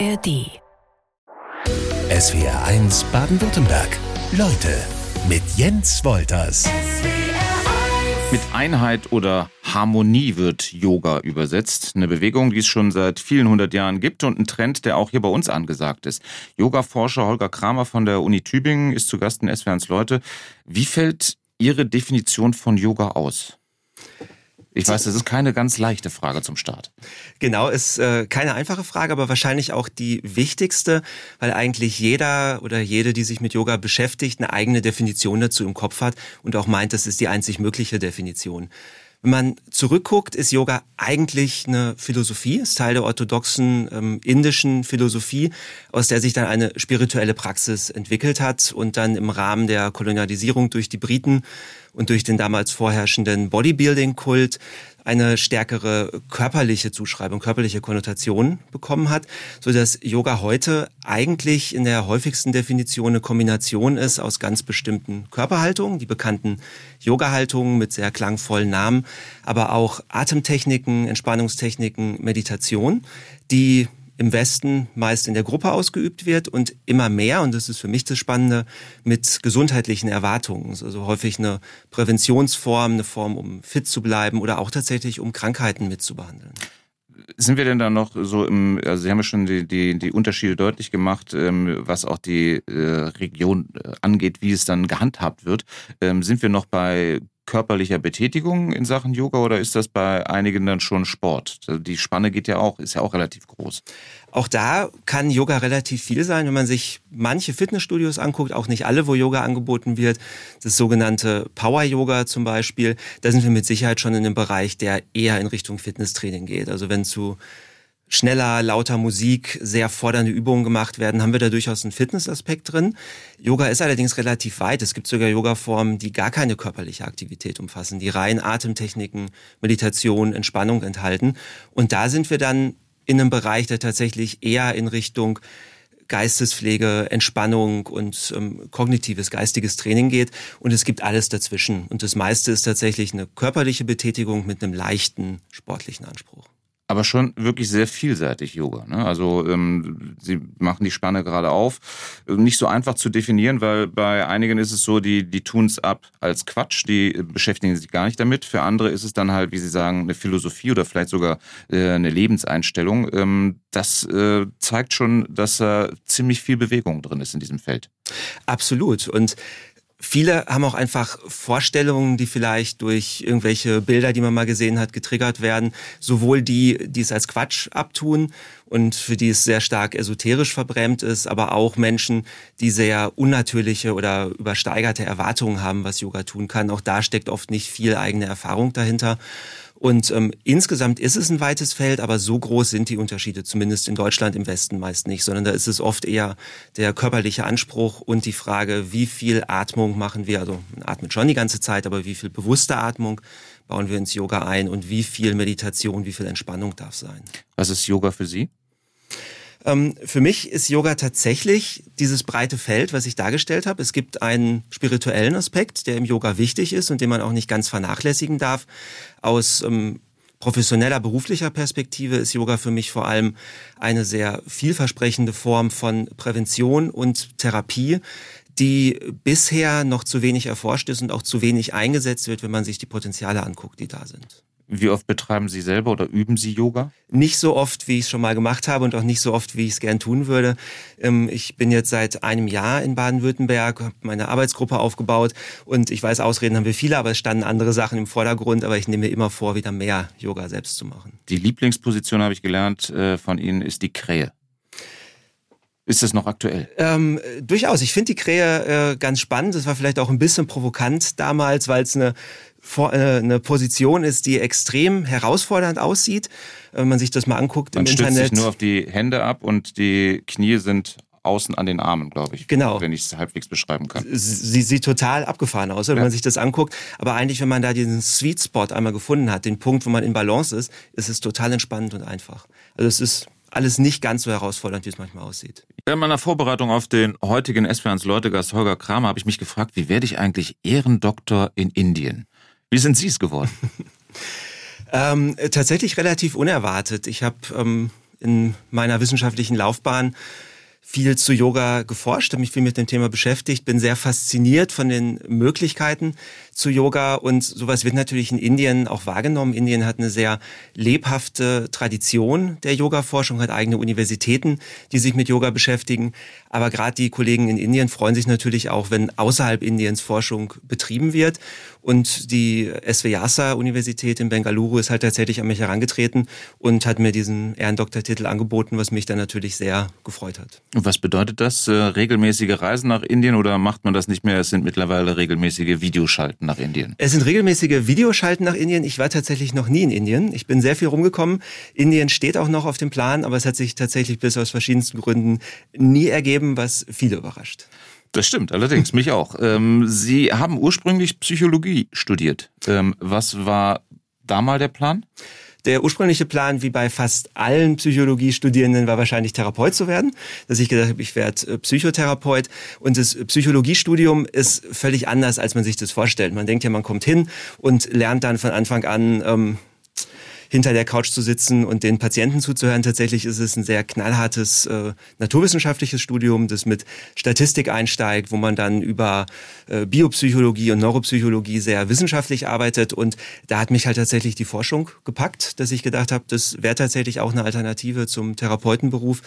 ARD. SWR 1 Baden-Württemberg. Leute mit Jens Wolters. Mit Einheit oder Harmonie wird Yoga übersetzt. Eine Bewegung, die es schon seit vielen hundert Jahren gibt und ein Trend, der auch hier bei uns angesagt ist. Yoga-Forscher Holger Kramer von der Uni Tübingen ist zu Gast in SWR1 Leute. Wie fällt Ihre Definition von Yoga aus? Ich weiß, das ist keine ganz leichte Frage zum Start. Genau, ist äh, keine einfache Frage, aber wahrscheinlich auch die wichtigste, weil eigentlich jeder oder jede, die sich mit Yoga beschäftigt, eine eigene Definition dazu im Kopf hat und auch meint, das ist die einzig mögliche Definition. Wenn man zurückguckt, ist Yoga eigentlich eine Philosophie, ist Teil der orthodoxen ähm, indischen Philosophie, aus der sich dann eine spirituelle Praxis entwickelt hat und dann im Rahmen der Kolonialisierung durch die Briten und durch den damals vorherrschenden Bodybuilding-Kult eine stärkere körperliche Zuschreibung, körperliche Konnotation bekommen hat, so dass Yoga heute eigentlich in der häufigsten Definition eine Kombination ist aus ganz bestimmten Körperhaltungen, die bekannten Yoga-Haltungen mit sehr klangvollen Namen, aber auch Atemtechniken, Entspannungstechniken, Meditation, die im Westen meist in der Gruppe ausgeübt wird und immer mehr, und das ist für mich das Spannende, mit gesundheitlichen Erwartungen. Also häufig eine Präventionsform, eine Form, um fit zu bleiben oder auch tatsächlich, um Krankheiten mitzubehandeln. Sind wir denn da noch so im, also Sie haben ja schon die, die, die Unterschiede deutlich gemacht, ähm, was auch die äh, Region äh, angeht, wie es dann gehandhabt wird. Ähm, sind wir noch bei körperlicher Betätigung in Sachen Yoga oder ist das bei einigen dann schon Sport? Die Spanne geht ja auch, ist ja auch relativ groß. Auch da kann Yoga relativ viel sein, wenn man sich manche Fitnessstudios anguckt, auch nicht alle, wo Yoga angeboten wird. Das sogenannte Power Yoga zum Beispiel, da sind wir mit Sicherheit schon in einem Bereich, der eher in Richtung Fitnesstraining geht. Also wenn zu schneller, lauter Musik, sehr fordernde Übungen gemacht werden, haben wir da durchaus einen Fitnessaspekt drin. Yoga ist allerdings relativ weit. Es gibt sogar Yoga-Formen, die gar keine körperliche Aktivität umfassen, die rein Atemtechniken, Meditation, Entspannung enthalten. Und da sind wir dann in einem Bereich, der tatsächlich eher in Richtung Geistespflege, Entspannung und ähm, kognitives, geistiges Training geht. Und es gibt alles dazwischen. Und das meiste ist tatsächlich eine körperliche Betätigung mit einem leichten sportlichen Anspruch aber schon wirklich sehr vielseitig Yoga. Ne? Also ähm, Sie machen die Spanne gerade auf. Nicht so einfach zu definieren, weil bei einigen ist es so, die, die tun es ab als Quatsch, die beschäftigen sich gar nicht damit. Für andere ist es dann halt, wie Sie sagen, eine Philosophie oder vielleicht sogar äh, eine Lebenseinstellung. Ähm, das äh, zeigt schon, dass da ziemlich viel Bewegung drin ist in diesem Feld. Absolut. Und Viele haben auch einfach Vorstellungen, die vielleicht durch irgendwelche Bilder, die man mal gesehen hat, getriggert werden. Sowohl die, die es als Quatsch abtun und für die es sehr stark esoterisch verbrämt ist, aber auch Menschen, die sehr unnatürliche oder übersteigerte Erwartungen haben, was Yoga tun kann. Auch da steckt oft nicht viel eigene Erfahrung dahinter. Und ähm, insgesamt ist es ein weites Feld, aber so groß sind die Unterschiede, zumindest in Deutschland im Westen meist nicht, sondern da ist es oft eher der körperliche Anspruch und die Frage, wie viel Atmung machen wir, also man atmet schon die ganze Zeit, aber wie viel bewusste Atmung bauen wir ins Yoga ein und wie viel Meditation, wie viel Entspannung darf sein. Was ist Yoga für Sie? Ähm, für mich ist Yoga tatsächlich dieses breite Feld, was ich dargestellt habe. Es gibt einen spirituellen Aspekt, der im Yoga wichtig ist und den man auch nicht ganz vernachlässigen darf. Aus ähm, professioneller, beruflicher Perspektive ist Yoga für mich vor allem eine sehr vielversprechende Form von Prävention und Therapie, die bisher noch zu wenig erforscht ist und auch zu wenig eingesetzt wird, wenn man sich die Potenziale anguckt, die da sind. Wie oft betreiben Sie selber oder üben Sie Yoga? Nicht so oft, wie ich es schon mal gemacht habe und auch nicht so oft, wie ich es gern tun würde. Ähm, ich bin jetzt seit einem Jahr in Baden-Württemberg, habe meine Arbeitsgruppe aufgebaut und ich weiß, Ausreden haben wir viele, aber es standen andere Sachen im Vordergrund, aber ich nehme mir immer vor, wieder mehr Yoga selbst zu machen. Die Lieblingsposition, habe ich gelernt, äh, von Ihnen ist die Krähe. Ist das noch aktuell? Ähm, durchaus. Ich finde die Krähe äh, ganz spannend. Das war vielleicht auch ein bisschen provokant damals, weil es eine, äh, eine Position ist, die extrem herausfordernd aussieht. Wenn man sich das mal anguckt man im Internet. Man stützt sich nur auf die Hände ab und die Knie sind außen an den Armen, glaube ich. Genau. Wenn ich es halbwegs beschreiben kann. Sie sieht total abgefahren aus, wenn ja. man sich das anguckt. Aber eigentlich, wenn man da diesen Sweet Spot einmal gefunden hat, den Punkt, wo man in Balance ist, ist es total entspannend und einfach. Also es ist alles nicht ganz so herausfordernd, wie es manchmal aussieht. In meiner Vorbereitung auf den heutigen Esperance Leutegast Holger Kramer habe ich mich gefragt, wie werde ich eigentlich Ehrendoktor in Indien? Wie sind Sie es geworden? ähm, tatsächlich relativ unerwartet. Ich habe ähm, in meiner wissenschaftlichen Laufbahn viel zu Yoga geforscht, habe mich viel mit dem Thema beschäftigt, bin sehr fasziniert von den Möglichkeiten zu Yoga und sowas wird natürlich in Indien auch wahrgenommen. Indien hat eine sehr lebhafte Tradition der Yoga-Forschung, hat eigene Universitäten, die sich mit Yoga beschäftigen. Aber gerade die Kollegen in Indien freuen sich natürlich auch, wenn außerhalb Indiens Forschung betrieben wird. Und die SVYASA-Universität in Bengaluru ist halt tatsächlich an mich herangetreten und hat mir diesen Ehrendoktortitel angeboten, was mich dann natürlich sehr gefreut hat. Und was bedeutet das? Äh, regelmäßige Reisen nach Indien oder macht man das nicht mehr? Es sind mittlerweile regelmäßige Videoschalten nach Indien. Es sind regelmäßige Videoschalten nach Indien. Ich war tatsächlich noch nie in Indien. Ich bin sehr viel rumgekommen. Indien steht auch noch auf dem Plan, aber es hat sich tatsächlich bis aus verschiedensten Gründen nie ergeben, was viele überrascht. Das stimmt, allerdings, mich auch. Ähm, Sie haben ursprünglich Psychologie studiert. Ähm, was war da mal der Plan? Der ursprüngliche Plan, wie bei fast allen Psychologiestudierenden, war wahrscheinlich Therapeut zu werden. Dass ich gedacht habe, ich werde äh, Psychotherapeut. Und das Psychologiestudium ist völlig anders, als man sich das vorstellt. Man denkt ja, man kommt hin und lernt dann von Anfang an ähm, hinter der Couch zu sitzen und den Patienten zuzuhören. Tatsächlich ist es ein sehr knallhartes äh, naturwissenschaftliches Studium, das mit Statistik einsteigt, wo man dann über äh, Biopsychologie und Neuropsychologie sehr wissenschaftlich arbeitet. Und da hat mich halt tatsächlich die Forschung gepackt, dass ich gedacht habe, das wäre tatsächlich auch eine Alternative zum Therapeutenberuf,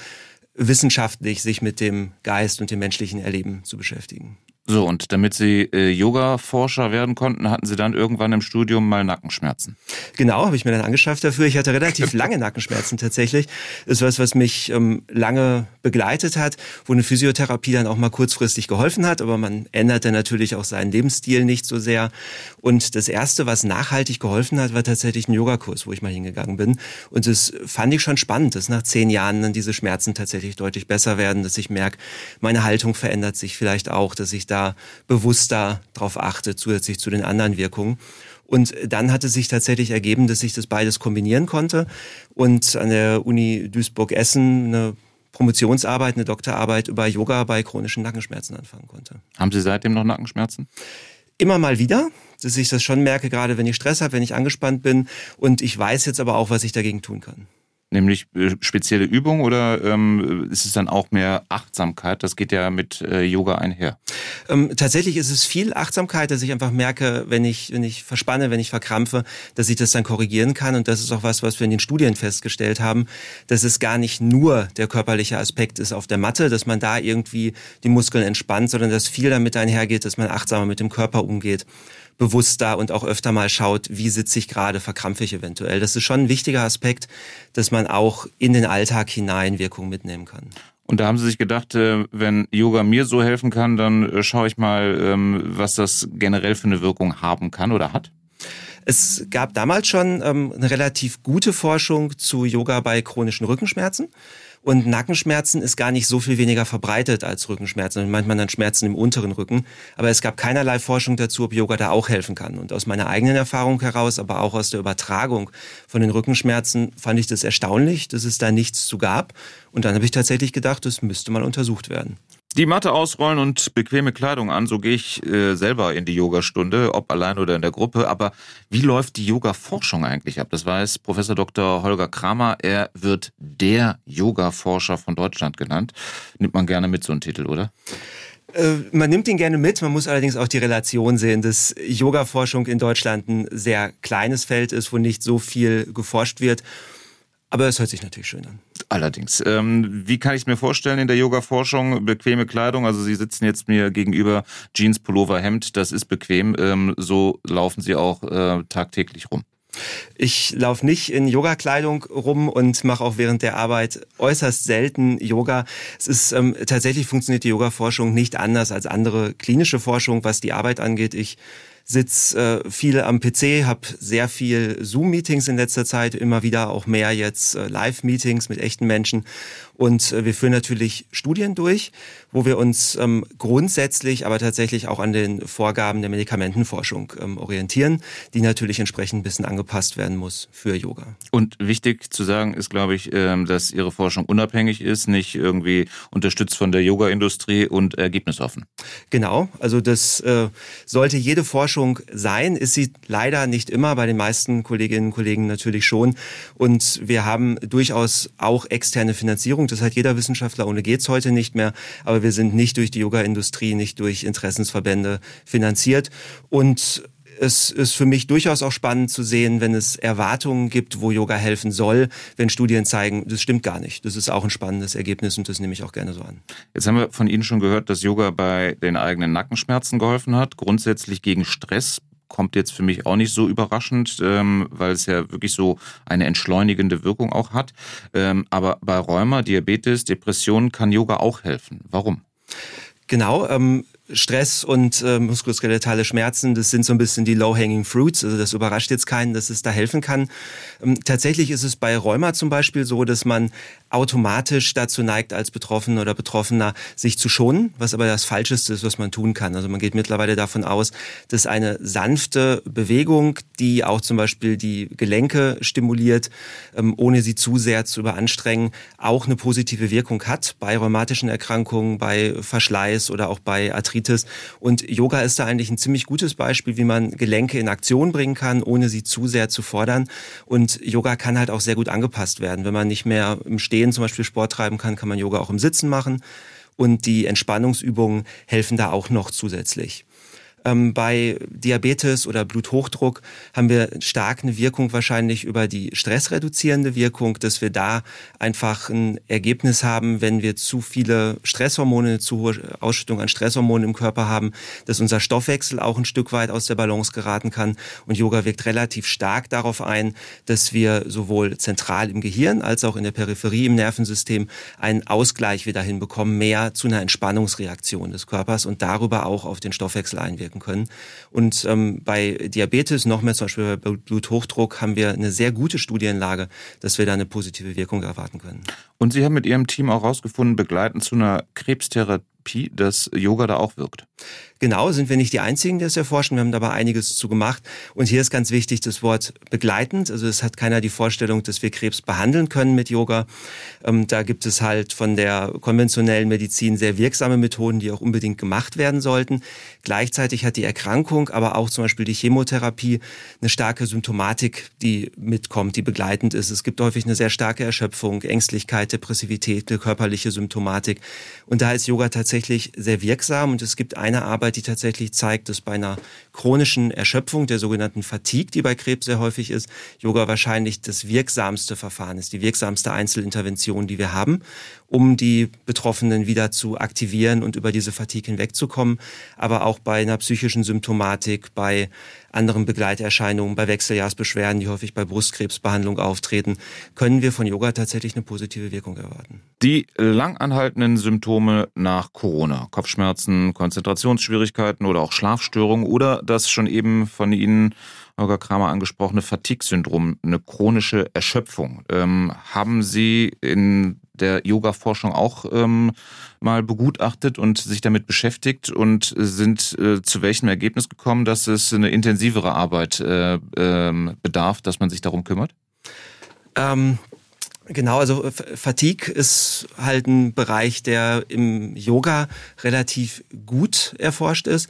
wissenschaftlich sich mit dem Geist und dem menschlichen Erleben zu beschäftigen. So, und damit Sie äh, Yoga-Forscher werden konnten, hatten Sie dann irgendwann im Studium mal Nackenschmerzen. Genau, habe ich mir dann angeschafft dafür. Ich hatte relativ lange Nackenschmerzen tatsächlich. Ist was, was mich ähm, lange begleitet hat, wo eine Physiotherapie dann auch mal kurzfristig geholfen hat, aber man ändert dann natürlich auch seinen Lebensstil nicht so sehr. Und das Erste, was nachhaltig geholfen hat, war tatsächlich ein Yogakurs, wo ich mal hingegangen bin. Und das fand ich schon spannend, dass nach zehn Jahren dann diese Schmerzen tatsächlich deutlich besser werden, dass ich merke, meine Haltung verändert sich vielleicht auch, dass ich da da bewusster drauf achte, zusätzlich zu den anderen Wirkungen. Und dann hat es sich tatsächlich ergeben, dass ich das beides kombinieren konnte und an der Uni Duisburg-Essen eine Promotionsarbeit, eine Doktorarbeit über Yoga bei chronischen Nackenschmerzen anfangen konnte. Haben Sie seitdem noch Nackenschmerzen? Immer mal wieder, dass ich das schon merke, gerade wenn ich Stress habe, wenn ich angespannt bin. Und ich weiß jetzt aber auch, was ich dagegen tun kann. Nämlich äh, spezielle Übung oder ähm, ist es dann auch mehr Achtsamkeit? Das geht ja mit äh, Yoga einher. Ähm, tatsächlich ist es viel Achtsamkeit, dass ich einfach merke, wenn ich, wenn ich verspanne, wenn ich verkrampfe, dass ich das dann korrigieren kann. Und das ist auch was, was wir in den Studien festgestellt haben, dass es gar nicht nur der körperliche Aspekt ist auf der Matte, dass man da irgendwie die Muskeln entspannt, sondern dass viel damit einhergeht, dass man achtsamer mit dem Körper umgeht bewusster und auch öfter mal schaut, wie sitze ich gerade, verkrampfe ich eventuell. Das ist schon ein wichtiger Aspekt, dass man auch in den Alltag hinein Wirkung mitnehmen kann. Und da haben Sie sich gedacht, äh, wenn Yoga mir so helfen kann, dann äh, schaue ich mal, ähm, was das generell für eine Wirkung haben kann oder hat? Es gab damals schon ähm, eine relativ gute Forschung zu Yoga bei chronischen Rückenschmerzen. Und Nackenschmerzen ist gar nicht so viel weniger verbreitet als Rückenschmerzen. Dann meint man dann Schmerzen im unteren Rücken. Aber es gab keinerlei Forschung dazu, ob Yoga da auch helfen kann. Und aus meiner eigenen Erfahrung heraus, aber auch aus der Übertragung von den Rückenschmerzen, fand ich das erstaunlich, dass es da nichts zu gab. Und dann habe ich tatsächlich gedacht, das müsste mal untersucht werden. Die Matte ausrollen und bequeme Kleidung an, so gehe ich äh, selber in die Yogastunde, ob allein oder in der Gruppe. Aber wie läuft die Yoga-Forschung eigentlich ab? Das weiß Professor Dr. Holger Kramer. Er wird der Yoga-Forscher von Deutschland genannt. Nimmt man gerne mit so einen Titel, oder? Äh, man nimmt ihn gerne mit, man muss allerdings auch die Relation sehen, dass Yoga-Forschung in Deutschland ein sehr kleines Feld ist, wo nicht so viel geforscht wird. Aber es hört sich natürlich schön an. Allerdings. Ähm, wie kann ich es mir vorstellen in der Yoga-Forschung? Bequeme Kleidung, also Sie sitzen jetzt mir gegenüber, Jeans, Pullover, Hemd, das ist bequem. Ähm, so laufen Sie auch äh, tagtäglich rum. Ich laufe nicht in Yoga-Kleidung rum und mache auch während der Arbeit äußerst selten Yoga. Es ist ähm, tatsächlich funktioniert die Yoga-Forschung nicht anders als andere klinische Forschung, was die Arbeit angeht. Ich sitze äh, viel am PC, habe sehr viel Zoom-Meetings in letzter Zeit, immer wieder auch mehr jetzt äh, Live-Meetings mit echten Menschen. Und äh, wir führen natürlich Studien durch, wo wir uns ähm, grundsätzlich, aber tatsächlich auch an den Vorgaben der Medikamentenforschung ähm, orientieren, die natürlich entsprechend ein bisschen angepasst werden muss für Yoga. Und wichtig zu sagen ist, glaube ich, ähm, dass Ihre Forschung unabhängig ist, nicht irgendwie unterstützt von der Yoga-Industrie und ergebnisoffen. Genau, also das äh, sollte jede Forschung Forschung sein. Ist sie leider nicht immer, bei den meisten Kolleginnen und Kollegen natürlich schon. Und wir haben durchaus auch externe Finanzierung. Das hat jeder Wissenschaftler, ohne geht's heute nicht mehr. Aber wir sind nicht durch die Yoga-Industrie, nicht durch Interessensverbände finanziert. Und es ist für mich durchaus auch spannend zu sehen, wenn es Erwartungen gibt, wo Yoga helfen soll, wenn Studien zeigen, das stimmt gar nicht. Das ist auch ein spannendes Ergebnis und das nehme ich auch gerne so an. Jetzt haben wir von Ihnen schon gehört, dass Yoga bei den eigenen Nackenschmerzen geholfen hat, grundsätzlich gegen Stress kommt jetzt für mich auch nicht so überraschend, ähm, weil es ja wirklich so eine entschleunigende Wirkung auch hat. Ähm, aber bei Rheuma, Diabetes, Depressionen kann Yoga auch helfen. Warum? Genau, ähm, Stress und äh, muskuloskeletale Schmerzen, das sind so ein bisschen die low-hanging fruits. Also das überrascht jetzt keinen, dass es da helfen kann. Ähm, tatsächlich ist es bei Rheuma zum Beispiel so, dass man automatisch dazu neigt, als Betroffener oder Betroffener sich zu schonen, was aber das Falscheste ist, was man tun kann. Also man geht mittlerweile davon aus, dass eine sanfte Bewegung, die auch zum Beispiel die Gelenke stimuliert, ähm, ohne sie zu sehr zu überanstrengen, auch eine positive Wirkung hat bei rheumatischen Erkrankungen, bei Verschleiß oder auch bei Arthritis. Und Yoga ist da eigentlich ein ziemlich gutes Beispiel, wie man Gelenke in Aktion bringen kann, ohne sie zu sehr zu fordern. Und Yoga kann halt auch sehr gut angepasst werden. Wenn man nicht mehr im Stehen zum Beispiel Sport treiben kann, kann man Yoga auch im Sitzen machen. Und die Entspannungsübungen helfen da auch noch zusätzlich. Ähm, bei Diabetes oder Bluthochdruck haben wir stark eine Wirkung wahrscheinlich über die stressreduzierende Wirkung, dass wir da einfach ein Ergebnis haben, wenn wir zu viele Stresshormone, zu hohe Ausschüttung an Stresshormonen im Körper haben, dass unser Stoffwechsel auch ein Stück weit aus der Balance geraten kann. Und Yoga wirkt relativ stark darauf ein, dass wir sowohl zentral im Gehirn als auch in der Peripherie im Nervensystem einen Ausgleich wieder hinbekommen, mehr zu einer Entspannungsreaktion des Körpers und darüber auch auf den Stoffwechsel einwirken wirken können. Und ähm, bei Diabetes, noch mehr zum Beispiel bei Bluthochdruck, haben wir eine sehr gute Studienlage, dass wir da eine positive Wirkung erwarten können. Und Sie haben mit Ihrem Team auch herausgefunden, begleitend zu einer Krebstherapie, dass Yoga da auch wirkt. Genau, sind wir nicht die Einzigen, die das erforschen. Wir haben dabei einiges zu gemacht. Und hier ist ganz wichtig das Wort begleitend. Also es hat keiner die Vorstellung, dass wir Krebs behandeln können mit Yoga. Ähm, da gibt es halt von der konventionellen Medizin sehr wirksame Methoden, die auch unbedingt gemacht werden sollten. Gleichzeitig hat die Erkrankung, aber auch zum Beispiel die Chemotherapie eine starke Symptomatik, die mitkommt, die begleitend ist. Es gibt häufig eine sehr starke Erschöpfung, Ängstlichkeit, Depressivität, eine körperliche Symptomatik. Und da ist Yoga tatsächlich sehr wirksam. Und es gibt eine Arbeit, die tatsächlich zeigt, dass bei einer chronischen Erschöpfung, der sogenannten Fatigue, die bei Krebs sehr häufig ist, Yoga wahrscheinlich das wirksamste Verfahren ist, die wirksamste Einzelintervention, die wir haben, um die Betroffenen wieder zu aktivieren und über diese Fatigue hinwegzukommen. Aber auch bei einer psychischen Symptomatik, bei anderen Begleiterscheinungen, bei Wechseljahrsbeschwerden, die häufig bei Brustkrebsbehandlung auftreten, können wir von Yoga tatsächlich eine positive Wirkung erwarten. Die langanhaltenden Symptome nach Corona, Kopfschmerzen, Konzentrationsschwierigkeiten oder auch Schlafstörungen oder das schon eben von Ihnen Holger Kramer angesprochene Fatigue-Syndrom, eine chronische Erschöpfung. Ähm, haben Sie in der Yoga-Forschung auch ähm, mal begutachtet und sich damit beschäftigt und sind äh, zu welchem Ergebnis gekommen, dass es eine intensivere Arbeit äh, äh, bedarf, dass man sich darum kümmert? Ähm, Genau, also Fatigue ist halt ein Bereich, der im Yoga relativ gut erforscht ist.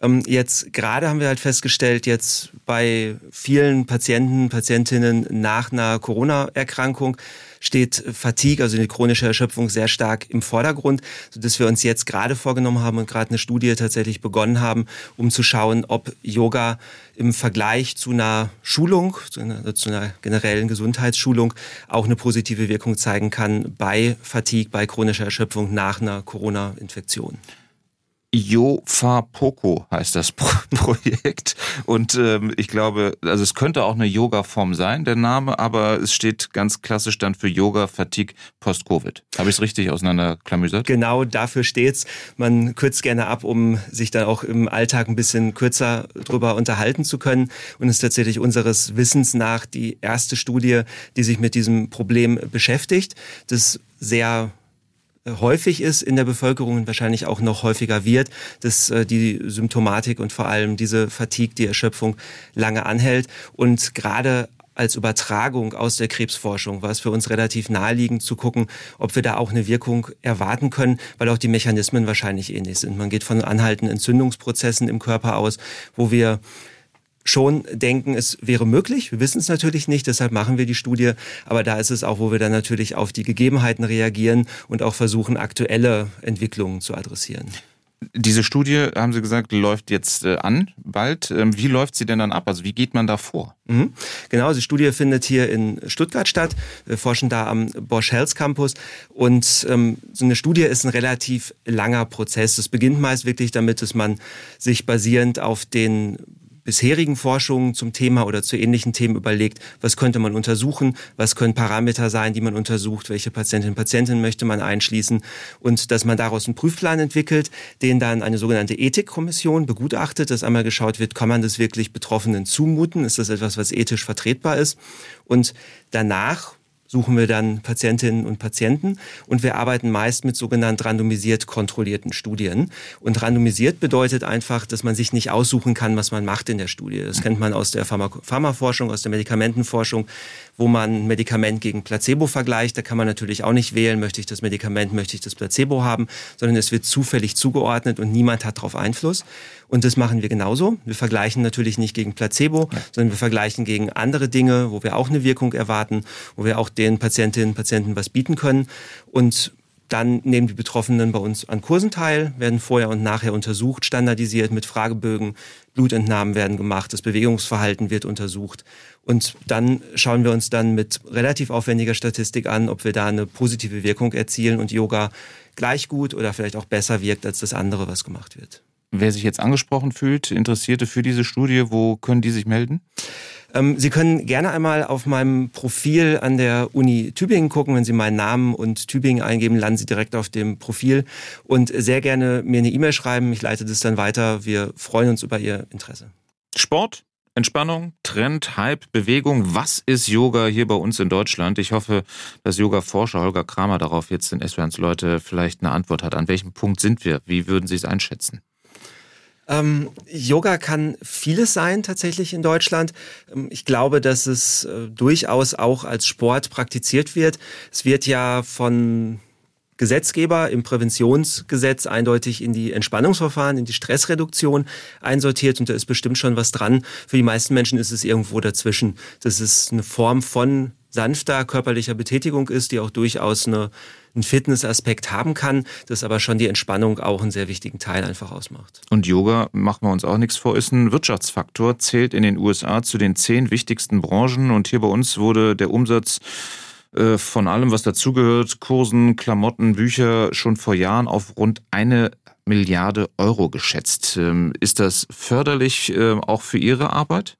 Ähm, jetzt gerade haben wir halt festgestellt, jetzt bei vielen Patienten, Patientinnen nach einer Corona-Erkrankung steht Fatigue, also die chronische Erschöpfung, sehr stark im Vordergrund, sodass wir uns jetzt gerade vorgenommen haben und gerade eine Studie tatsächlich begonnen haben, um zu schauen, ob Yoga im Vergleich zu einer Schulung, zu einer, zu einer generellen Gesundheitsschulung, auch eine positive Wirkung zeigen kann bei Fatigue, bei chronischer Erschöpfung nach einer Corona-Infektion. Yofa Poco heißt das Pro Projekt. Und ähm, ich glaube, also es könnte auch eine Yoga-Form sein, der Name, aber es steht ganz klassisch dann für Yoga Fatigue Post-Covid. Habe ich es richtig auseinanderklamüsert? Genau, dafür steht's. Man kürzt gerne ab, um sich dann auch im Alltag ein bisschen kürzer drüber unterhalten zu können. Und es ist tatsächlich unseres Wissens nach die erste Studie, die sich mit diesem Problem beschäftigt. Das sehr häufig ist in der Bevölkerung und wahrscheinlich auch noch häufiger wird, dass äh, die Symptomatik und vor allem diese Fatigue, die Erschöpfung lange anhält. Und gerade als Übertragung aus der Krebsforschung war es für uns relativ naheliegend zu gucken, ob wir da auch eine Wirkung erwarten können, weil auch die Mechanismen wahrscheinlich ähnlich sind. Man geht von anhaltenden Entzündungsprozessen im Körper aus, wo wir schon denken, es wäre möglich. Wir wissen es natürlich nicht, deshalb machen wir die Studie. Aber da ist es auch, wo wir dann natürlich auf die Gegebenheiten reagieren und auch versuchen, aktuelle Entwicklungen zu adressieren. Diese Studie, haben Sie gesagt, läuft jetzt äh, an bald. Ähm, wie läuft sie denn dann ab? Also wie geht man da vor? Mhm. Genau, die Studie findet hier in Stuttgart statt. Wir forschen da am Bosch Health Campus. Und ähm, so eine Studie ist ein relativ langer Prozess. Es beginnt meist wirklich damit, dass man sich basierend auf den bisherigen Forschungen zum Thema oder zu ähnlichen Themen überlegt, was könnte man untersuchen, was können Parameter sein, die man untersucht, welche Patientinnen und Patienten möchte man einschließen und dass man daraus einen Prüfplan entwickelt, den dann eine sogenannte Ethikkommission begutachtet, dass einmal geschaut wird, kann man das wirklich Betroffenen zumuten, ist das etwas, was ethisch vertretbar ist? Und danach suchen wir dann Patientinnen und Patienten und wir arbeiten meist mit sogenannt randomisiert kontrollierten Studien. Und randomisiert bedeutet einfach, dass man sich nicht aussuchen kann, was man macht in der Studie. Das kennt man aus der Pharmaforschung, aus der Medikamentenforschung, wo man Medikament gegen Placebo vergleicht. Da kann man natürlich auch nicht wählen, möchte ich das Medikament, möchte ich das Placebo haben, sondern es wird zufällig zugeordnet und niemand hat darauf Einfluss. Und das machen wir genauso. Wir vergleichen natürlich nicht gegen Placebo, ja. sondern wir vergleichen gegen andere Dinge, wo wir auch eine Wirkung erwarten, wo wir auch den Patientinnen und Patienten was bieten können. Und dann nehmen die Betroffenen bei uns an Kursen teil, werden vorher und nachher untersucht, standardisiert mit Fragebögen, Blutentnahmen werden gemacht, das Bewegungsverhalten wird untersucht. Und dann schauen wir uns dann mit relativ aufwendiger Statistik an, ob wir da eine positive Wirkung erzielen und Yoga gleich gut oder vielleicht auch besser wirkt als das andere, was gemacht wird. Wer sich jetzt angesprochen fühlt, Interessierte für diese Studie, wo können die sich melden? Ähm, Sie können gerne einmal auf meinem Profil an der Uni Tübingen gucken. Wenn Sie meinen Namen und Tübingen eingeben, landen Sie direkt auf dem Profil und sehr gerne mir eine E-Mail schreiben. Ich leite das dann weiter. Wir freuen uns über Ihr Interesse. Sport, Entspannung, Trend, Hype, Bewegung. Was ist Yoga hier bei uns in Deutschland? Ich hoffe, dass Yoga-Forscher Holger Kramer darauf jetzt in SWRs Leute vielleicht eine Antwort hat. An welchem Punkt sind wir? Wie würden Sie es einschätzen? Ähm, Yoga kann vieles sein tatsächlich in Deutschland. Ähm, ich glaube, dass es äh, durchaus auch als Sport praktiziert wird. Es wird ja von Gesetzgeber im Präventionsgesetz eindeutig in die Entspannungsverfahren, in die Stressreduktion einsortiert und da ist bestimmt schon was dran. Für die meisten Menschen ist es irgendwo dazwischen. Das ist eine Form von sanfter körperlicher Betätigung ist, die auch durchaus eine, einen Fitnessaspekt haben kann, das aber schon die Entspannung auch einen sehr wichtigen Teil einfach ausmacht. Und Yoga, machen wir uns auch nichts vor, ist ein Wirtschaftsfaktor, zählt in den USA zu den zehn wichtigsten Branchen und hier bei uns wurde der Umsatz äh, von allem, was dazugehört, Kursen, Klamotten, Bücher, schon vor Jahren auf rund eine Milliarde Euro geschätzt. Ähm, ist das förderlich äh, auch für Ihre Arbeit?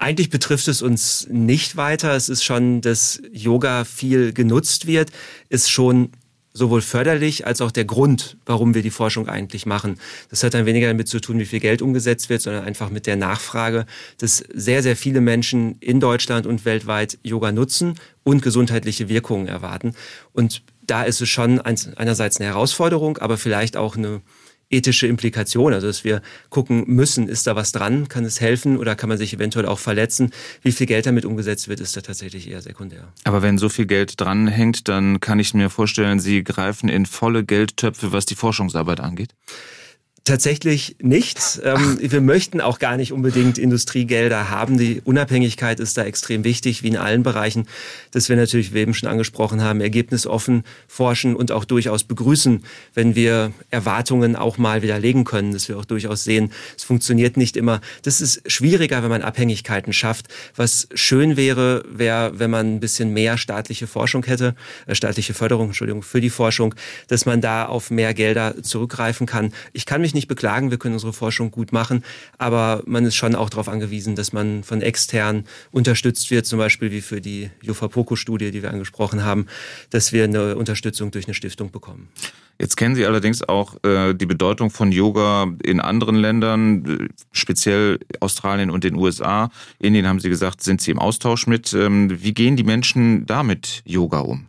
Eigentlich betrifft es uns nicht weiter. Es ist schon, dass Yoga viel genutzt wird, ist schon sowohl förderlich als auch der Grund, warum wir die Forschung eigentlich machen. Das hat dann weniger damit zu tun, wie viel Geld umgesetzt wird, sondern einfach mit der Nachfrage, dass sehr, sehr viele Menschen in Deutschland und weltweit Yoga nutzen und gesundheitliche Wirkungen erwarten. Und da ist es schon einerseits eine Herausforderung, aber vielleicht auch eine ethische Implikation, also dass wir gucken müssen, ist da was dran, kann es helfen oder kann man sich eventuell auch verletzen. Wie viel Geld damit umgesetzt wird, ist da tatsächlich eher sekundär. Aber wenn so viel Geld dranhängt, dann kann ich mir vorstellen, Sie greifen in volle Geldtöpfe, was die Forschungsarbeit angeht. Tatsächlich nicht. Ähm, wir möchten auch gar nicht unbedingt Industriegelder haben. Die Unabhängigkeit ist da extrem wichtig, wie in allen Bereichen, dass wir natürlich, wie wir eben schon angesprochen haben, ergebnisoffen forschen und auch durchaus begrüßen, wenn wir Erwartungen auch mal widerlegen können, dass wir auch durchaus sehen, es funktioniert nicht immer. Das ist schwieriger, wenn man Abhängigkeiten schafft. Was schön wäre, wäre, wenn man ein bisschen mehr staatliche Forschung hätte, äh, staatliche Förderung, Entschuldigung, für die Forschung, dass man da auf mehr Gelder zurückgreifen kann. Ich kann mich nicht beklagen, wir können unsere Forschung gut machen, aber man ist schon auch darauf angewiesen, dass man von extern unterstützt wird, zum Beispiel wie für die Jofapoko-Studie, die wir angesprochen haben, dass wir eine Unterstützung durch eine Stiftung bekommen. Jetzt kennen Sie allerdings auch äh, die Bedeutung von Yoga in anderen Ländern, speziell Australien und den USA. Indien haben Sie gesagt, sind Sie im Austausch mit. Ähm, wie gehen die Menschen da mit Yoga um?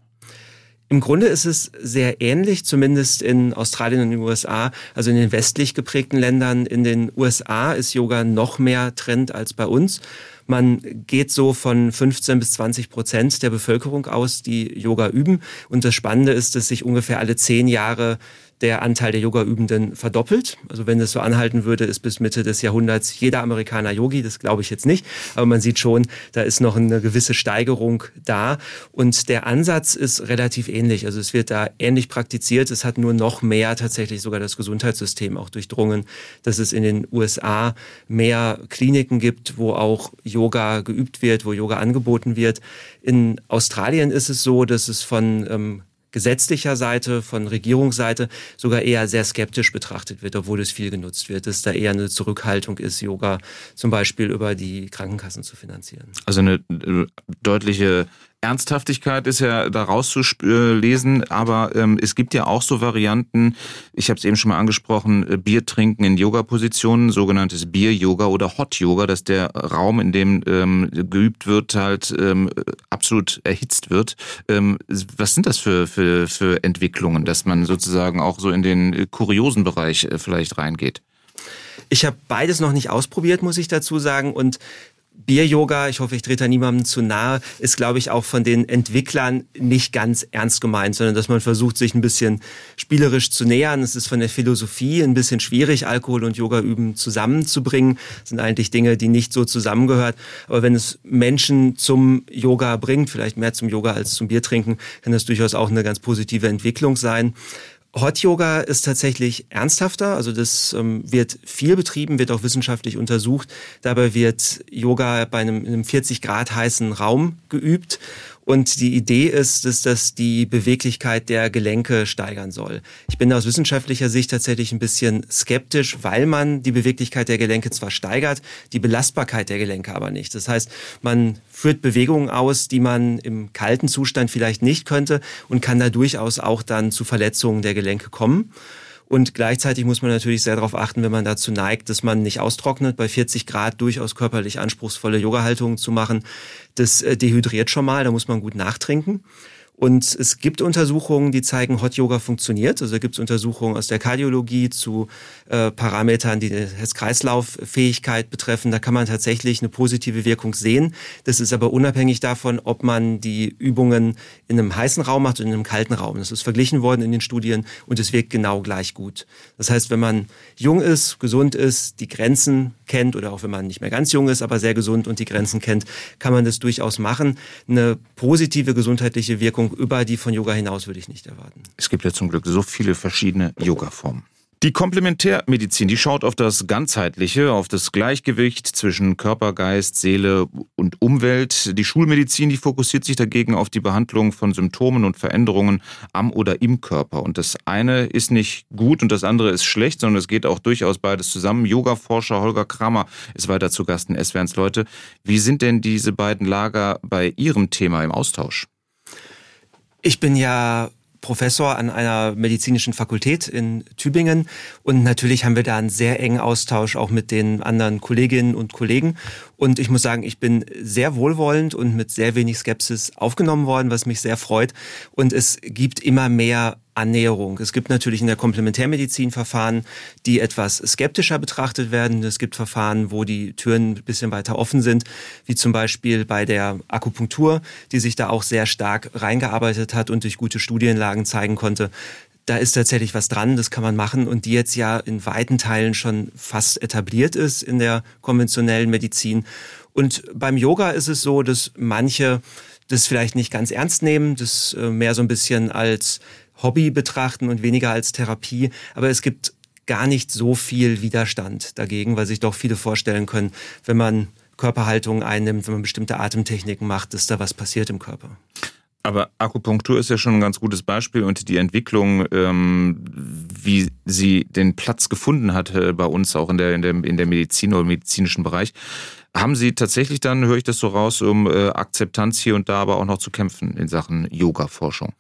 Im Grunde ist es sehr ähnlich, zumindest in Australien und den USA, also in den westlich geprägten Ländern. In den USA ist Yoga noch mehr Trend als bei uns. Man geht so von 15 bis 20 Prozent der Bevölkerung aus, die Yoga üben. Und das Spannende ist, dass sich ungefähr alle zehn Jahre der Anteil der Yoga-Übenden verdoppelt. Also wenn es so anhalten würde, ist bis Mitte des Jahrhunderts jeder Amerikaner Yogi. Das glaube ich jetzt nicht. Aber man sieht schon, da ist noch eine gewisse Steigerung da. Und der Ansatz ist relativ ähnlich. Also es wird da ähnlich praktiziert. Es hat nur noch mehr tatsächlich sogar das Gesundheitssystem auch durchdrungen, dass es in den USA mehr Kliniken gibt, wo auch Yoga geübt wird, wo Yoga angeboten wird. In Australien ist es so, dass es von ähm, gesetzlicher Seite, von Regierungsseite sogar eher sehr skeptisch betrachtet wird, obwohl es viel genutzt wird, dass da eher eine Zurückhaltung ist, Yoga zum Beispiel über die Krankenkassen zu finanzieren. Also eine äh, deutliche Ernsthaftigkeit ist ja da rauszulesen, aber ähm, es gibt ja auch so Varianten, ich habe es eben schon mal angesprochen, äh, Bier trinken in Yoga-Positionen, sogenanntes Bier-Yoga oder Hot-Yoga, dass der Raum, in dem ähm, geübt wird, halt ähm, absolut erhitzt wird. Ähm, was sind das für, für, für Entwicklungen, dass man sozusagen auch so in den kuriosen Bereich äh, vielleicht reingeht? Ich habe beides noch nicht ausprobiert, muss ich dazu sagen. Und Bier-Yoga, ich hoffe, ich trete da niemandem zu nahe, ist, glaube ich, auch von den Entwicklern nicht ganz ernst gemeint, sondern dass man versucht, sich ein bisschen spielerisch zu nähern. Es ist von der Philosophie ein bisschen schwierig, Alkohol und Yoga üben zusammenzubringen. Das sind eigentlich Dinge, die nicht so zusammengehört. Aber wenn es Menschen zum Yoga bringt, vielleicht mehr zum Yoga als zum Bier trinken, kann das durchaus auch eine ganz positive Entwicklung sein. Hot Yoga ist tatsächlich ernsthafter, also das ähm, wird viel betrieben, wird auch wissenschaftlich untersucht. Dabei wird Yoga bei einem, einem 40 Grad heißen Raum geübt und die Idee ist, dass das die Beweglichkeit der Gelenke steigern soll. Ich bin aus wissenschaftlicher Sicht tatsächlich ein bisschen skeptisch, weil man die Beweglichkeit der Gelenke zwar steigert, die Belastbarkeit der Gelenke aber nicht. Das heißt, man führt Bewegungen aus, die man im kalten Zustand vielleicht nicht könnte und kann da durchaus auch dann zu Verletzungen der Gelenke kommen. Und gleichzeitig muss man natürlich sehr darauf achten, wenn man dazu neigt, dass man nicht austrocknet, bei 40 Grad durchaus körperlich anspruchsvolle Yoga-Haltungen zu machen. Das äh, dehydriert schon mal, da muss man gut nachtrinken. Und es gibt Untersuchungen, die zeigen, Hot Yoga funktioniert. Also gibt es Untersuchungen aus der Kardiologie zu äh, Parametern, die die Herz-Kreislauf-Fähigkeit betreffen. Da kann man tatsächlich eine positive Wirkung sehen. Das ist aber unabhängig davon, ob man die Übungen in einem heißen Raum macht oder in einem kalten Raum. Das ist verglichen worden in den Studien und es wirkt genau gleich gut. Das heißt, wenn man jung ist, gesund ist, die Grenzen kennt oder auch wenn man nicht mehr ganz jung ist, aber sehr gesund und die Grenzen kennt, kann man das durchaus machen. Eine positive gesundheitliche Wirkung über die von Yoga hinaus würde ich nicht erwarten. Es gibt ja zum Glück so viele verschiedene Yoga-Formen. Die Komplementärmedizin, die schaut auf das Ganzheitliche, auf das Gleichgewicht zwischen Körper, Geist, Seele und Umwelt. Die Schulmedizin, die fokussiert sich dagegen auf die Behandlung von Symptomen und Veränderungen am oder im Körper. Und das eine ist nicht gut und das andere ist schlecht, sondern es geht auch durchaus beides zusammen. Yoga-Forscher Holger Kramer ist weiter zu Gast in SWRs Leute. Wie sind denn diese beiden Lager bei Ihrem Thema im Austausch? Ich bin ja Professor an einer medizinischen Fakultät in Tübingen. Und natürlich haben wir da einen sehr engen Austausch auch mit den anderen Kolleginnen und Kollegen und ich muss sagen, ich bin sehr wohlwollend und mit sehr wenig Skepsis aufgenommen worden, was mich sehr freut und es gibt immer mehr Annäherung. Es gibt natürlich in der Komplementärmedizin Verfahren, die etwas skeptischer betrachtet werden. Es gibt Verfahren, wo die Türen ein bisschen weiter offen sind, wie zum Beispiel bei der Akupunktur, die sich da auch sehr stark reingearbeitet hat und durch gute Studienlagen zeigen konnte, da ist tatsächlich was dran, das kann man machen und die jetzt ja in weiten Teilen schon fast etabliert ist in der konventionellen Medizin. Und beim Yoga ist es so, dass manche das vielleicht nicht ganz ernst nehmen, das äh, mehr so ein bisschen als Hobby betrachten und weniger als Therapie. Aber es gibt gar nicht so viel Widerstand dagegen, weil sich doch viele vorstellen können, wenn man Körperhaltung einnimmt, wenn man bestimmte Atemtechniken macht, dass da was passiert im Körper. Aber Akupunktur ist ja schon ein ganz gutes Beispiel und die Entwicklung, ähm, wie sie den Platz gefunden hat äh, bei uns auch in der, in der, in der Medizin oder im medizinischen Bereich, haben Sie tatsächlich dann, höre ich das so raus, um äh, Akzeptanz hier und da aber auch noch zu kämpfen in Sachen Yoga-Forschung?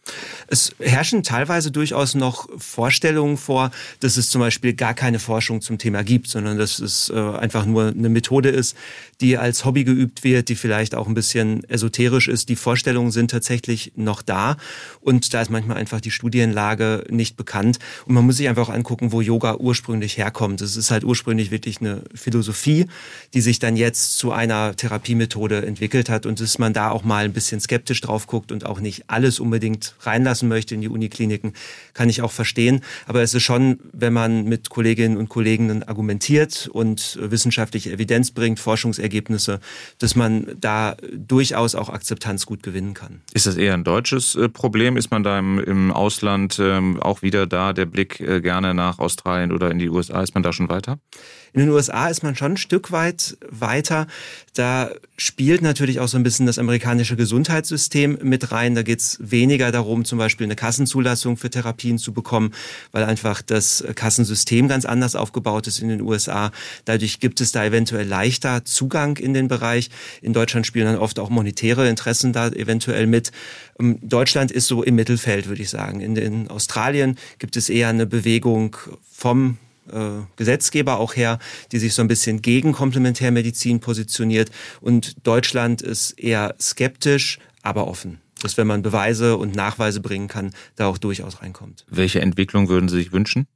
Es herrschen teilweise durchaus noch Vorstellungen vor, dass es zum Beispiel gar keine Forschung zum Thema gibt, sondern dass es äh, einfach nur eine Methode ist, die als Hobby geübt wird, die vielleicht auch ein bisschen esoterisch ist. Die Vorstellungen sind tatsächlich noch da und da ist manchmal einfach die Studienlage nicht bekannt. Und man muss sich einfach auch angucken, wo Yoga ursprünglich herkommt. Es ist halt ursprünglich wirklich eine Philosophie, die sich dann jetzt jetzt zu einer Therapiemethode entwickelt hat und dass man da auch mal ein bisschen skeptisch drauf guckt und auch nicht alles unbedingt reinlassen möchte in die Unikliniken, kann ich auch verstehen. Aber es ist schon, wenn man mit Kolleginnen und Kollegen argumentiert und wissenschaftliche Evidenz bringt, Forschungsergebnisse, dass man da durchaus auch Akzeptanz gut gewinnen kann. Ist das eher ein deutsches äh, Problem? Ist man da im, im Ausland ähm, auch wieder da, der Blick äh, gerne nach Australien oder in die USA? Ist man da schon weiter? In den USA ist man schon ein Stück weit weiter. Da spielt natürlich auch so ein bisschen das amerikanische Gesundheitssystem mit rein. Da geht es weniger darum, zum Beispiel eine Kassenzulassung für Therapien zu bekommen, weil einfach das Kassensystem ganz anders aufgebaut ist in den USA. Dadurch gibt es da eventuell leichter Zugang in den Bereich. In Deutschland spielen dann oft auch monetäre Interessen da eventuell mit. Ähm, Deutschland ist so im Mittelfeld, würde ich sagen. In den Australien gibt es eher eine Bewegung vom Gesetzgeber auch her, die sich so ein bisschen gegen Komplementärmedizin positioniert. Und Deutschland ist eher skeptisch, aber offen. Dass wenn man Beweise und Nachweise bringen kann, da auch durchaus reinkommt. Welche Entwicklung würden Sie sich wünschen?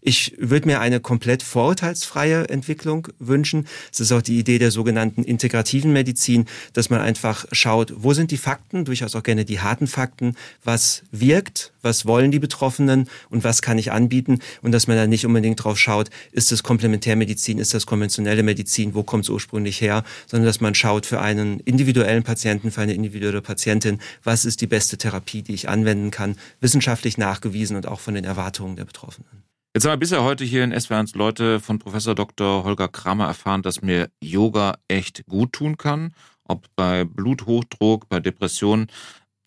Ich würde mir eine komplett vorurteilsfreie Entwicklung wünschen. Es ist auch die Idee der sogenannten integrativen Medizin, dass man einfach schaut, wo sind die Fakten, durchaus auch gerne die harten Fakten, was wirkt, was wollen die Betroffenen und was kann ich anbieten und dass man da nicht unbedingt drauf schaut, ist das Komplementärmedizin, ist das konventionelle Medizin, wo kommt es ursprünglich her, sondern dass man schaut für einen individuellen Patienten, für eine individuelle Patientin, was ist die beste Therapie, die ich anwenden kann, wissenschaftlich nachgewiesen und auch von den Erwartungen der Betroffenen. Jetzt haben wir bisher heute hier in SW1 Leute von Professor Dr. Holger Kramer erfahren, dass mir Yoga echt gut tun kann. Ob bei Bluthochdruck, bei Depressionen.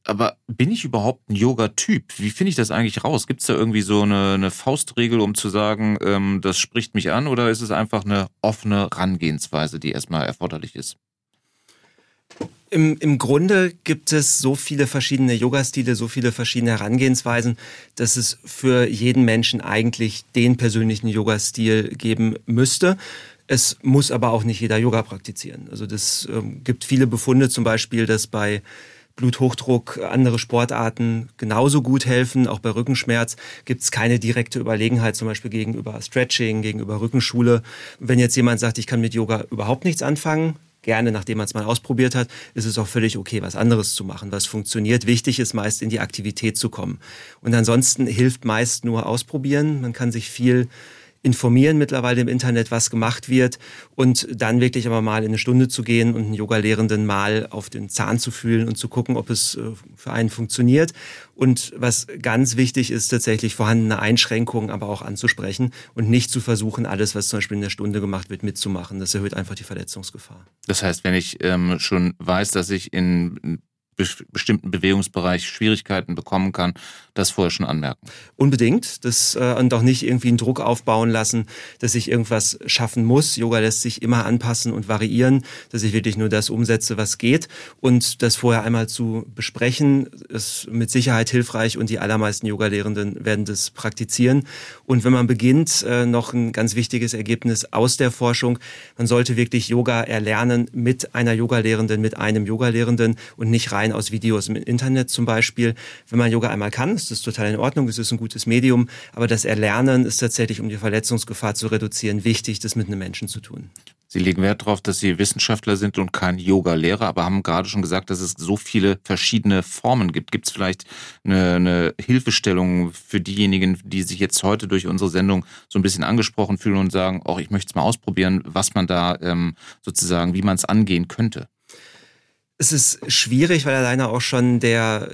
Aber bin ich überhaupt ein Yoga-Typ? Wie finde ich das eigentlich raus? Gibt es da irgendwie so eine, eine, Faustregel, um zu sagen, ähm, das spricht mich an? Oder ist es einfach eine offene Rangehensweise, die erstmal erforderlich ist? Im, Im Grunde gibt es so viele verschiedene Yoga-Stile, so viele verschiedene Herangehensweisen, dass es für jeden Menschen eigentlich den persönlichen Yoga-Stil geben müsste. Es muss aber auch nicht jeder Yoga praktizieren. Also das ähm, gibt viele Befunde, zum Beispiel, dass bei Bluthochdruck andere Sportarten genauso gut helfen. Auch bei Rückenschmerz gibt es keine direkte Überlegenheit, zum Beispiel gegenüber Stretching, gegenüber Rückenschule. Wenn jetzt jemand sagt, ich kann mit Yoga überhaupt nichts anfangen, gerne, nachdem man es mal ausprobiert hat, ist es auch völlig okay, was anderes zu machen, was funktioniert. Wichtig ist meist in die Aktivität zu kommen. Und ansonsten hilft meist nur ausprobieren. Man kann sich viel informieren mittlerweile im Internet, was gemacht wird und dann wirklich aber mal in eine Stunde zu gehen und einen Yoga-Lehrenden mal auf den Zahn zu fühlen und zu gucken, ob es äh, für einen funktioniert. Und was ganz wichtig ist, tatsächlich vorhandene Einschränkungen aber auch anzusprechen und nicht zu versuchen, alles, was zum Beispiel in der Stunde gemacht wird, mitzumachen. Das erhöht einfach die Verletzungsgefahr. Das heißt, wenn ich ähm, schon weiß, dass ich in bestimmten Bewegungsbereich Schwierigkeiten bekommen kann, das vorher schon anmerken. Unbedingt. Das, äh, und auch nicht irgendwie einen Druck aufbauen lassen, dass ich irgendwas schaffen muss. Yoga lässt sich immer anpassen und variieren, dass ich wirklich nur das umsetze, was geht. Und das vorher einmal zu besprechen, ist mit Sicherheit hilfreich und die allermeisten Yoga-Lehrenden werden das praktizieren. Und wenn man beginnt, äh, noch ein ganz wichtiges Ergebnis aus der Forschung, man sollte wirklich Yoga erlernen mit einer Yoga-Lehrenden, mit einem Yoga-Lehrenden und nicht rein aus Videos im Internet zum Beispiel. Wenn man Yoga einmal kann, ist das total in Ordnung, es ist ein gutes Medium, aber das Erlernen ist tatsächlich, um die Verletzungsgefahr zu reduzieren, wichtig, das mit einem Menschen zu tun. Sie legen Wert darauf, dass Sie Wissenschaftler sind und kein Yoga-Lehrer, aber haben gerade schon gesagt, dass es so viele verschiedene Formen gibt. Gibt es vielleicht eine, eine, Hilfestellung für diejenigen, die sich jetzt heute durch unsere Sendung so ein bisschen angesprochen fühlen und sagen, auch ich möchte es mal ausprobieren, was man da ähm, sozusagen, wie man es angehen könnte? Es ist schwierig, weil alleine auch schon der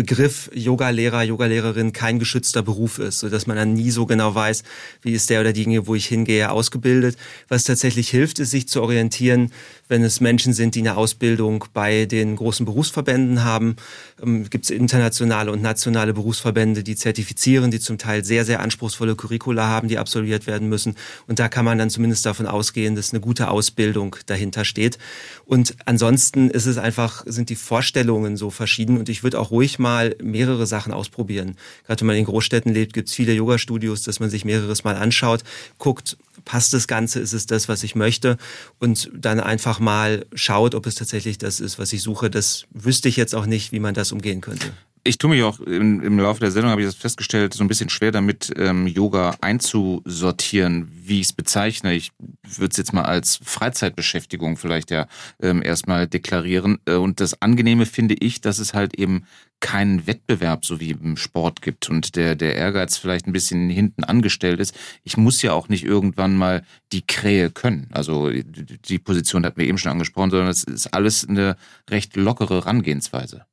Begriff Yoga-Lehrer, Yoga-Lehrerin kein geschützter Beruf ist, so dass man dann nie so genau weiß, wie ist der oder diejenige, wo ich hingehe, ausgebildet. Was tatsächlich hilft, ist, sich zu orientieren, wenn es Menschen sind, die eine Ausbildung bei den großen Berufsverbänden haben. Ähm, Gibt es internationale und nationale Berufsverbände, die zertifizieren, die zum Teil sehr, sehr anspruchsvolle Curricula haben, die absolviert werden müssen. Und da kann man dann zumindest davon ausgehen, dass eine gute Ausbildung dahinter steht. Und ansonsten ist es einfach, sind die Vorstellungen so verschieden. Und ich würde auch ruhig mal mehrere Sachen ausprobieren. Gerade wenn man in Großstädten lebt, gibt es viele Yoga-Studios, dass man sich mehreres Mal anschaut, guckt, passt das Ganze, ist es das, was ich möchte und dann einfach mal schaut, ob es tatsächlich das ist, was ich suche. Das wüsste ich jetzt auch nicht, wie man das umgehen könnte. Ich tue mich auch im, im Laufe der Sendung, habe ich das festgestellt, so ein bisschen schwer damit, ähm, Yoga einzusortieren, wie ich es bezeichne. Ich würde es jetzt mal als Freizeitbeschäftigung vielleicht ja ähm, erstmal deklarieren. Äh, und das Angenehme finde ich, dass es halt eben keinen Wettbewerb so wie im Sport gibt und der, der Ehrgeiz vielleicht ein bisschen hinten angestellt ist. Ich muss ja auch nicht irgendwann mal die Krähe können. Also die Position hat mir eben schon angesprochen, sondern es ist alles eine recht lockere Herangehensweise.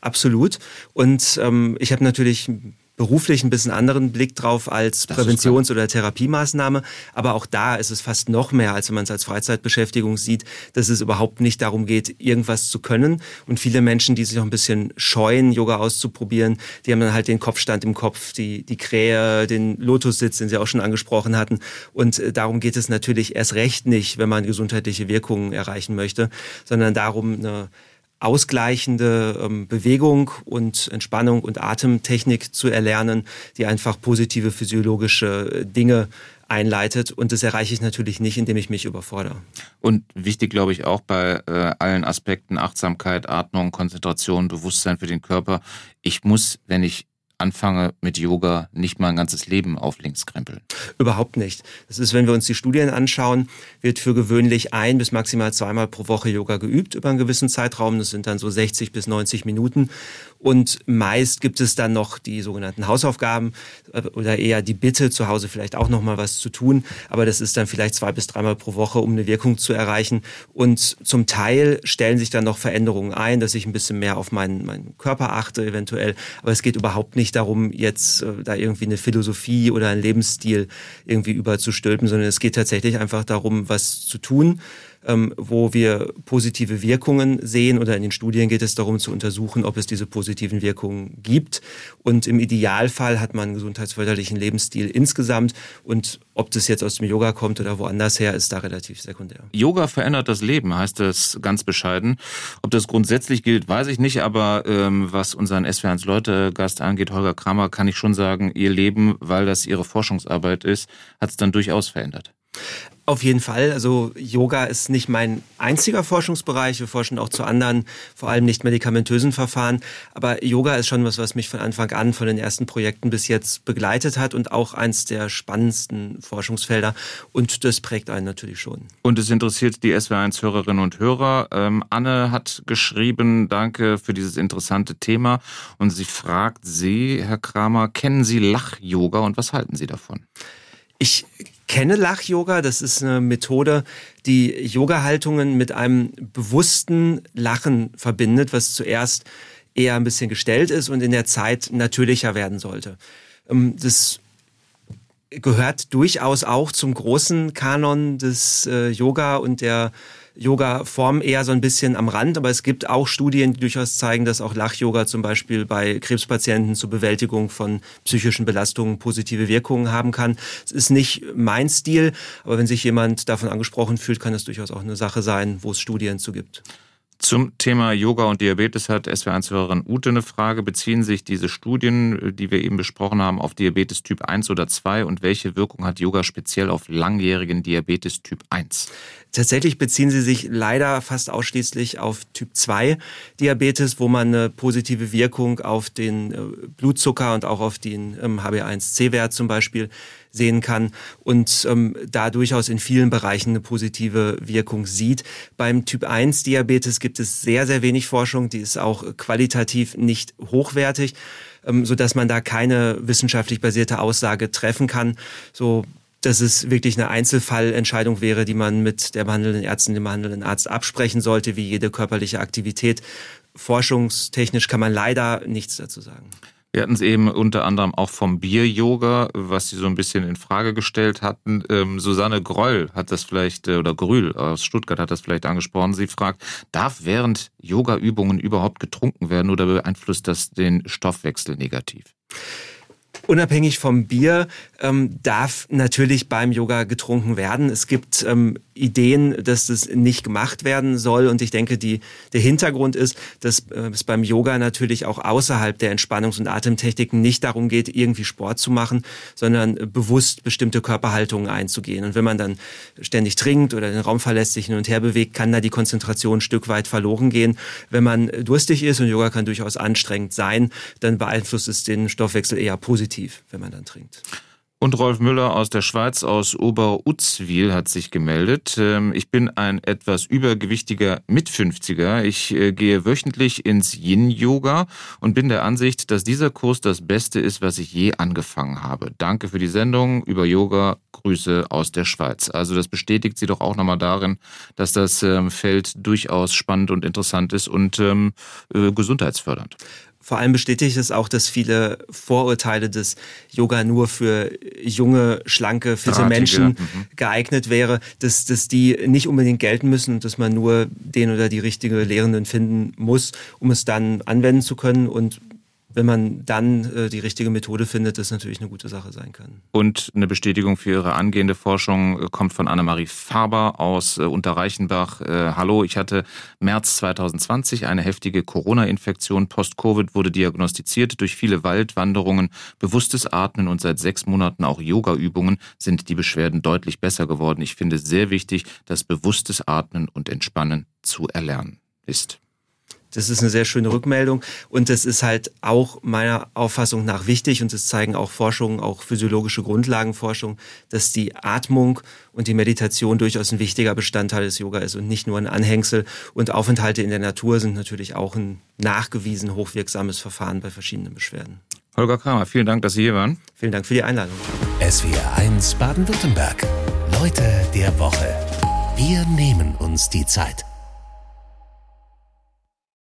Absolut. Und ähm, ich habe natürlich beruflich ein bisschen anderen Blick drauf als Präventions- oder Therapiemaßnahme. Aber auch da ist es fast noch mehr, als wenn man es als Freizeitbeschäftigung sieht, dass es überhaupt nicht darum geht, irgendwas zu können. Und viele Menschen, die sich auch ein bisschen scheuen, Yoga auszuprobieren, die haben dann halt den Kopfstand im Kopf, die, die Krähe, den Lotussitz, den Sie auch schon angesprochen hatten. Und äh, darum geht es natürlich erst recht nicht, wenn man gesundheitliche Wirkungen erreichen möchte, sondern darum, eine ausgleichende ähm, Bewegung und Entspannung und Atemtechnik zu erlernen, die einfach positive physiologische äh, Dinge einleitet. Und das erreiche ich natürlich nicht, indem ich mich überfordere. Und wichtig, glaube ich, auch bei äh, allen Aspekten Achtsamkeit, Atmung, Konzentration, Bewusstsein für den Körper. Ich muss, wenn ich anfange mit Yoga, nicht mal ein ganzes Leben auf links krempeln. Überhaupt nicht. Das ist, wenn wir uns die Studien anschauen, wird für gewöhnlich ein bis maximal zweimal pro Woche Yoga geübt über einen gewissen Zeitraum. Das sind dann so 60 bis 90 Minuten. Und meist gibt es dann noch die sogenannten Hausaufgaben äh, oder eher die Bitte, zu Hause vielleicht auch noch mal was zu tun. Aber das ist dann vielleicht zwei bis dreimal pro Woche, um eine Wirkung zu erreichen. Und zum Teil stellen sich dann noch Veränderungen ein, dass ich ein bisschen mehr auf meinen, meinen Körper achte eventuell. Aber es geht überhaupt nicht darum, jetzt äh, da irgendwie eine Philosophie oder einen Lebensstil irgendwie überzustülpen, sondern es geht tatsächlich einfach darum, was zu tun ähm, wo wir positive Wirkungen sehen oder in den Studien geht es darum zu untersuchen, ob es diese positiven Wirkungen gibt. Und im Idealfall hat man einen gesundheitsförderlichen Lebensstil insgesamt und ob das jetzt aus dem Yoga kommt oder woanders her, ist da relativ sekundär. Yoga verändert das Leben, heißt es ganz bescheiden. Ob das grundsätzlich gilt, weiß ich nicht, aber ähm, was unseren SW1 Leute Gast angeht, Holger Kramer, kann ich schon sagen, ihr Leben, weil das ihre Forschungsarbeit ist, hat es dann durchaus verändert. Auf jeden Fall. Also Yoga ist nicht mein einziger Forschungsbereich. Wir forschen auch zu anderen, vor allem nicht medikamentösen Verfahren. Aber Yoga ist schon was, was mich von Anfang an, von den ersten Projekten bis jetzt begleitet hat und auch eins der spannendsten Forschungsfelder. Und das prägt einen natürlich schon. Und es interessiert die SW1-Hörerinnen und Hörer. Ähm, Anne hat geschrieben, danke für dieses interessante Thema. Und sie fragt Sie, Herr Kramer, kennen Sie Lach-Yoga und was halten Sie davon? Ich kenne Lach-Yoga. Das ist eine Methode, die Yoga-Haltungen mit einem bewussten Lachen verbindet, was zuerst eher ein bisschen gestellt ist und in der Zeit natürlicher werden sollte. Ähm, das gehört durchaus auch zum großen Kanon des äh, Yoga und der Yoga-Form eher so ein bisschen am Rand, aber es gibt auch Studien, die durchaus zeigen, dass auch Lach-Yoga zum Beispiel bei Krebspatienten zur Bewältigung von psychischen Belastungen positive Wirkungen haben kann. Es ist nicht mein Stil, aber wenn sich jemand davon angesprochen fühlt, kann es durchaus auch eine Sache sein, wo es Studien zu gibt. Zum Thema Yoga und Diabetes hat SW1-Hörerin Ute eine Frage. Beziehen sich diese Studien, die wir eben besprochen haben, auf Diabetes Typ 1 oder 2 und welche Wirkung hat Yoga speziell auf langjährigen Diabetes Typ 1? Tatsächlich beziehen sie sich leider fast ausschließlich auf Typ 2 Diabetes, wo man eine positive Wirkung auf den äh, Blutzucker und auch auf den HB1C-Wert ähm, zum Beispiel sehen kann und ähm, da durchaus in vielen Bereichen eine positive Wirkung sieht. Beim Typ 1 Diabetes gibt es sehr, sehr wenig Forschung, die ist auch qualitativ nicht hochwertig, ähm, so dass man da keine wissenschaftlich basierte Aussage treffen kann. So dass es wirklich eine Einzelfallentscheidung wäre, die man mit der behandelnden Ärztin, dem behandelnden Arzt absprechen sollte, wie jede körperliche Aktivität. Forschungstechnisch kann man leider nichts dazu sagen. Wir hatten es eben unter anderem auch vom Bier-Yoga, was Sie so ein bisschen in Frage gestellt hatten. Ähm, Susanne Groll hat das vielleicht, äh, oder Grühl aus Stuttgart hat das vielleicht angesprochen. Sie fragt, darf während Yoga-Übungen überhaupt getrunken werden oder beeinflusst das den Stoffwechsel negativ? Unabhängig vom Bier ähm, darf natürlich beim Yoga getrunken werden. Es gibt ähm, Ideen, dass das nicht gemacht werden soll. Und ich denke, die, der Hintergrund ist, dass äh, es beim Yoga natürlich auch außerhalb der Entspannungs- und Atemtechniken nicht darum geht, irgendwie Sport zu machen, sondern bewusst bestimmte Körperhaltungen einzugehen. Und wenn man dann ständig trinkt oder den Raum verlässt, sich hin und her bewegt, kann da die Konzentration ein Stück weit verloren gehen. Wenn man durstig ist, und Yoga kann durchaus anstrengend sein, dann beeinflusst es den Stoffwechsel eher positiv, wenn man dann trinkt. Und Rolf Müller aus der Schweiz, aus Oberutzwil, hat sich gemeldet. Ähm, ich bin ein etwas übergewichtiger Mit-50er. Ich äh, gehe wöchentlich ins Yin-Yoga und bin der Ansicht, dass dieser Kurs das Beste ist, was ich je angefangen habe. Danke für die Sendung über Yoga. Grüße aus der Schweiz. Also das bestätigt sie doch auch nochmal darin, dass das ähm, Feld durchaus spannend und interessant ist und ähm, äh, gesundheitsfördernd. Vor allem bestätigt es auch, dass viele Vorurteile des Yoga nur für junge, schlanke, fitte Drahtige. Menschen mhm. geeignet wäre, dass, dass die nicht unbedingt gelten müssen und dass man nur den oder die richtige Lehrenden finden muss, um es dann anwenden zu können und wenn man dann äh, die richtige Methode findet, das natürlich eine gute Sache sein kann. Und eine Bestätigung für Ihre angehende Forschung äh, kommt von Annemarie Faber aus äh, Unterreichenbach. Äh, hallo, ich hatte März 2020 eine heftige Corona-Infektion. Post-Covid wurde diagnostiziert. Durch viele Waldwanderungen, bewusstes Atmen und seit sechs Monaten auch Yoga-Übungen sind die Beschwerden deutlich besser geworden. Ich finde es sehr wichtig, dass bewusstes Atmen und Entspannen zu erlernen ist. Das ist eine sehr schöne Rückmeldung und das ist halt auch meiner Auffassung nach wichtig und das zeigen auch Forschungen, auch physiologische Grundlagenforschung, dass die Atmung und die Meditation durchaus ein wichtiger Bestandteil des Yoga ist und nicht nur ein Anhängsel. Und Aufenthalte in der Natur sind natürlich auch ein nachgewiesen hochwirksames Verfahren bei verschiedenen Beschwerden. Holger Kramer, vielen Dank, dass Sie hier waren. Vielen Dank für die Einladung. SWR 1 Baden-Württemberg. Leute der Woche. Wir nehmen uns die Zeit.